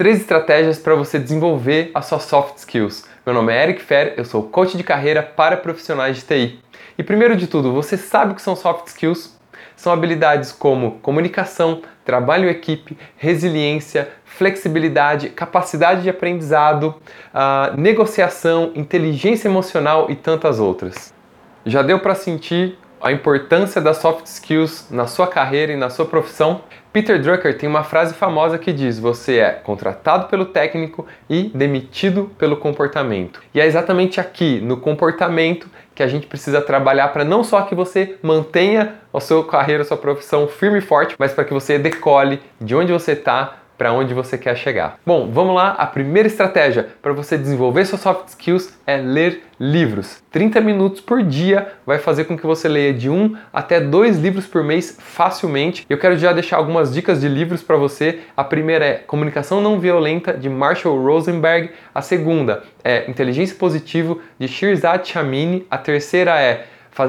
três estratégias para você desenvolver as suas soft skills. Meu nome é Eric Fer, eu sou coach de carreira para profissionais de TI. E primeiro de tudo, você sabe o que são soft skills? São habilidades como comunicação, trabalho em equipe, resiliência, flexibilidade, capacidade de aprendizado, uh, negociação, inteligência emocional e tantas outras. Já deu para sentir a importância das soft skills na sua carreira e na sua profissão? Peter Drucker tem uma frase famosa que diz: Você é contratado pelo técnico e demitido pelo comportamento. E é exatamente aqui, no comportamento, que a gente precisa trabalhar para não só que você mantenha a sua carreira, a sua profissão firme e forte, mas para que você decole de onde você está para onde você quer chegar. Bom, vamos lá. A primeira estratégia para você desenvolver suas soft skills é ler livros. 30 minutos por dia vai fazer com que você leia de um até dois livros por mês facilmente. Eu quero já deixar algumas dicas de livros para você. A primeira é Comunicação Não Violenta de Marshall Rosenberg. A segunda é Inteligência Positivo de Shirzad Chamini. A terceira é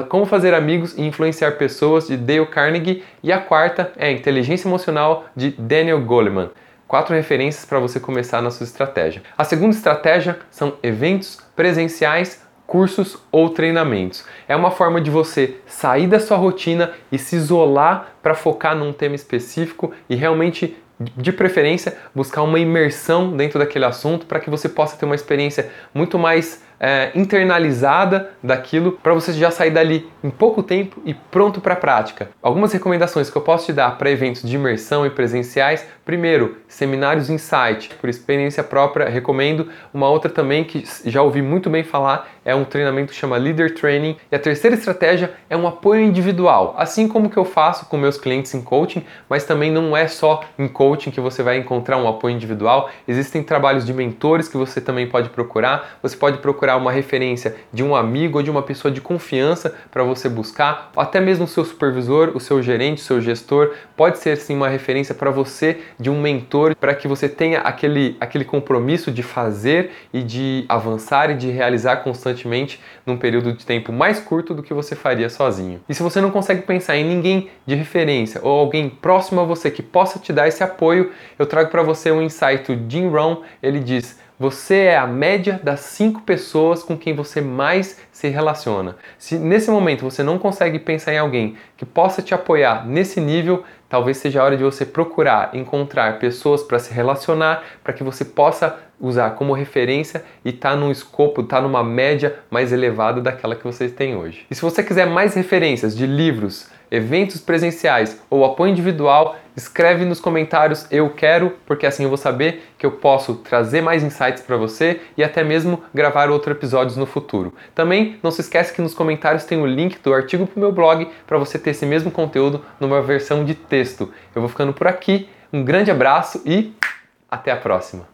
como Fazer Amigos e Influenciar Pessoas, de Dale Carnegie. E a quarta é Inteligência Emocional, de Daniel Goleman. Quatro referências para você começar na sua estratégia. A segunda estratégia são eventos presenciais, cursos ou treinamentos. É uma forma de você sair da sua rotina e se isolar para focar num tema específico e realmente de preferência, buscar uma imersão dentro daquele assunto para que você possa ter uma experiência muito mais é, internalizada daquilo para você já sair dali em pouco tempo e pronto para a prática. Algumas recomendações que eu posso te dar para eventos de imersão e presenciais: primeiro, seminários Insight, por experiência própria, recomendo. Uma outra também que já ouvi muito bem falar é um treinamento que chama Leader Training. E a terceira estratégia é um apoio individual, assim como que eu faço com meus clientes em coaching, mas também não é só em coaching que você vai encontrar um apoio individual. Existem trabalhos de mentores que você também pode procurar. Você pode procurar procurar uma referência de um amigo ou de uma pessoa de confiança para você buscar, ou até mesmo o seu supervisor, o seu gerente, o seu gestor, pode ser sim uma referência para você de um mentor, para que você tenha aquele, aquele compromisso de fazer e de avançar e de realizar constantemente num período de tempo mais curto do que você faria sozinho. E se você não consegue pensar em ninguém de referência ou alguém próximo a você que possa te dar esse apoio, eu trago para você um insight do Jim Rohn, ele diz você é a média das cinco pessoas com quem você mais se relaciona. Se nesse momento você não consegue pensar em alguém que possa te apoiar nesse nível, talvez seja a hora de você procurar encontrar pessoas para se relacionar, para que você possa usar como referência e tá num escopo, tá numa média mais elevada daquela que vocês têm hoje. E se você quiser mais referências de livros, eventos presenciais ou apoio individual, escreve nos comentários eu quero, porque assim eu vou saber que eu posso trazer mais insights para você e até mesmo gravar outros episódios no futuro. Também não se esquece que nos comentários tem o link do artigo para o meu blog para você ter esse mesmo conteúdo numa versão de texto. Eu vou ficando por aqui. Um grande abraço e até a próxima.